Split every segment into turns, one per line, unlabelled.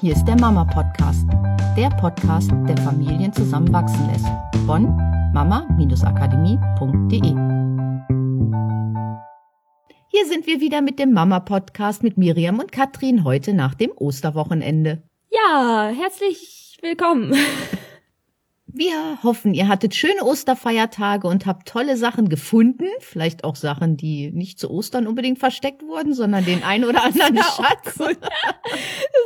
Hier ist der Mama Podcast, der Podcast, der Familien zusammenwachsen lässt. Von mama-akademie.de. Hier sind wir wieder mit dem Mama Podcast mit Miriam und Katrin heute nach dem Osterwochenende.
Ja, herzlich willkommen.
Wir hoffen, ihr hattet schöne Osterfeiertage und habt tolle Sachen gefunden. Vielleicht auch Sachen, die nicht zu Ostern unbedingt versteckt wurden, sondern den ein oder anderen Schatz.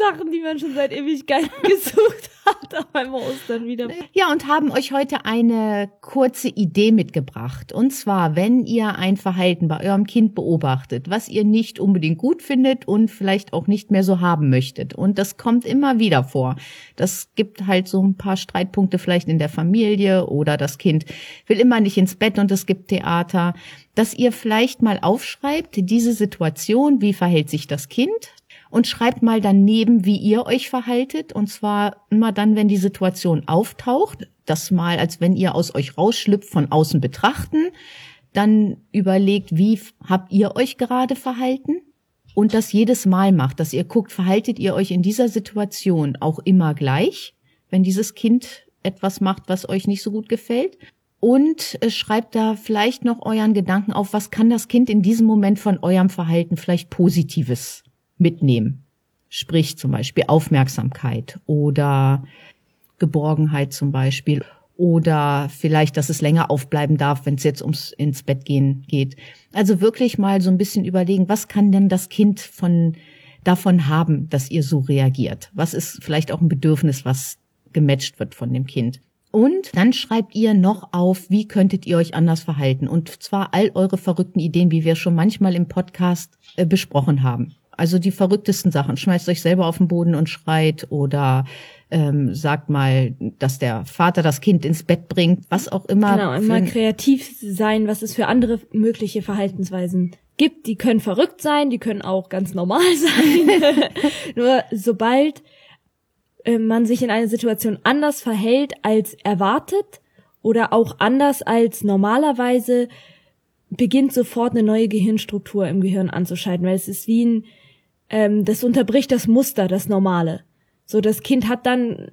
Sachen, die man schon seit Ewigkeiten gesucht hat, auf einmal Ostern wieder.
Ja, und haben euch heute eine kurze Idee mitgebracht. Und zwar, wenn ihr ein Verhalten bei eurem Kind beobachtet, was ihr nicht unbedingt gut findet und vielleicht auch nicht mehr so haben möchtet. Und das kommt immer wieder vor. Das gibt halt so ein paar Streitpunkte vielleicht in der Familie oder das Kind will immer nicht ins Bett und es gibt Theater, dass ihr vielleicht mal aufschreibt, diese Situation, wie verhält sich das Kind? Und schreibt mal daneben, wie ihr euch verhaltet. Und zwar immer dann, wenn die Situation auftaucht. Das mal, als wenn ihr aus euch rausschlüpft, von außen betrachten. Dann überlegt, wie habt ihr euch gerade verhalten? Und das jedes Mal macht, dass ihr guckt, verhaltet ihr euch in dieser Situation auch immer gleich, wenn dieses Kind etwas macht, was euch nicht so gut gefällt. Und äh, schreibt da vielleicht noch euren Gedanken auf, was kann das Kind in diesem Moment von eurem Verhalten vielleicht Positives mitnehmen. Sprich zum Beispiel Aufmerksamkeit oder Geborgenheit zum Beispiel oder vielleicht, dass es länger aufbleiben darf, wenn es jetzt ums ins Bett gehen geht. Also wirklich mal so ein bisschen überlegen, was kann denn das Kind von davon haben, dass ihr so reagiert? Was ist vielleicht auch ein Bedürfnis, was gematcht wird von dem Kind. Und dann schreibt ihr noch auf, wie könntet ihr euch anders verhalten. Und zwar all eure verrückten Ideen, wie wir schon manchmal im Podcast äh, besprochen haben. Also die verrücktesten Sachen. Schmeißt euch selber auf den Boden und schreit oder ähm, sagt mal, dass der Vater das Kind ins Bett bringt, was auch immer.
Genau, immer kreativ sein, was es für andere mögliche Verhaltensweisen gibt. Die können verrückt sein, die können auch ganz normal sein. Nur sobald äh, man sich in einer Situation anders verhält als erwartet oder auch anders als normalerweise, beginnt sofort eine neue Gehirnstruktur im Gehirn anzuschalten, weil es ist wie ein, ähm, das unterbricht das Muster, das Normale. So, das Kind hat dann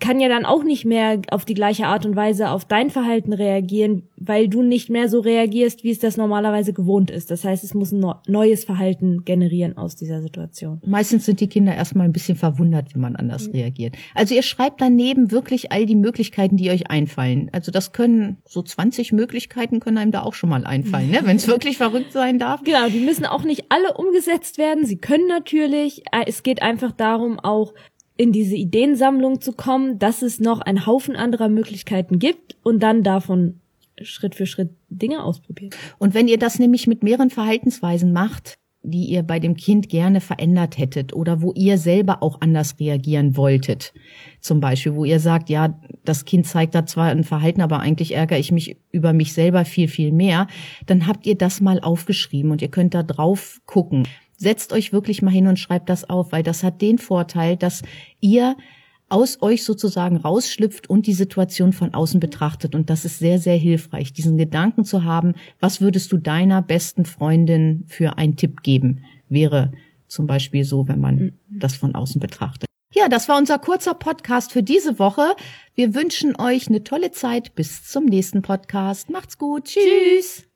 kann ja dann auch nicht mehr auf die gleiche Art und Weise auf dein Verhalten reagieren, weil du nicht mehr so reagierst, wie es das normalerweise gewohnt ist. Das heißt, es muss ein neues Verhalten generieren aus dieser Situation.
Meistens sind die Kinder erstmal ein bisschen verwundert, wenn man anders mhm. reagiert. Also ihr schreibt daneben wirklich all die Möglichkeiten, die euch einfallen. Also das können so 20 Möglichkeiten können einem da auch schon mal einfallen, ne? wenn es wirklich verrückt sein darf.
Genau, die müssen auch nicht alle umgesetzt werden. Sie können natürlich. Äh, es geht einfach darum, auch in diese Ideensammlung zu kommen, dass es noch einen Haufen anderer Möglichkeiten gibt und dann davon Schritt für Schritt Dinge ausprobieren.
Und wenn ihr das nämlich mit mehreren Verhaltensweisen macht, die ihr bei dem Kind gerne verändert hättet oder wo ihr selber auch anders reagieren wolltet. Zum Beispiel, wo ihr sagt, ja, das Kind zeigt da zwar ein Verhalten, aber eigentlich ärgere ich mich über mich selber viel, viel mehr. Dann habt ihr das mal aufgeschrieben und ihr könnt da drauf gucken setzt euch wirklich mal hin und schreibt das auf, weil das hat den Vorteil, dass ihr aus euch sozusagen rausschlüpft und die Situation von außen betrachtet. Und das ist sehr, sehr hilfreich, diesen Gedanken zu haben, was würdest du deiner besten Freundin für einen Tipp geben? Wäre zum Beispiel so, wenn man mhm. das von außen betrachtet. Ja, das war unser kurzer Podcast für diese Woche. Wir wünschen euch eine tolle Zeit. Bis zum nächsten Podcast. Macht's gut. Tschüss. Das